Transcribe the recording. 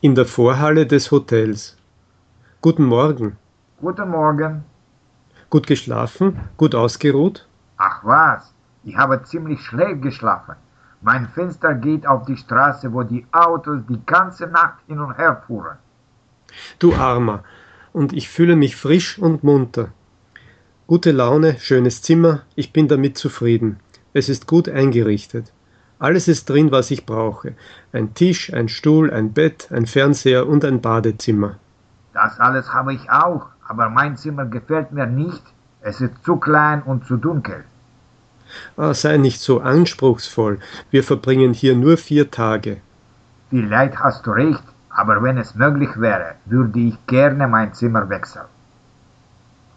In der Vorhalle des Hotels. Guten Morgen. Guten Morgen. Gut geschlafen? Gut ausgeruht? Ach was, ich habe ziemlich schlecht geschlafen. Mein Fenster geht auf die Straße, wo die Autos die ganze Nacht hin und her fuhren. Du Armer, und ich fühle mich frisch und munter. Gute Laune, schönes Zimmer, ich bin damit zufrieden. Es ist gut eingerichtet. Alles ist drin, was ich brauche. Ein Tisch, ein Stuhl, ein Bett, ein Fernseher und ein Badezimmer. Das alles habe ich auch, aber mein Zimmer gefällt mir nicht. Es ist zu klein und zu dunkel. Ah, sei nicht so anspruchsvoll. Wir verbringen hier nur vier Tage. Vielleicht hast du recht, aber wenn es möglich wäre, würde ich gerne mein Zimmer wechseln.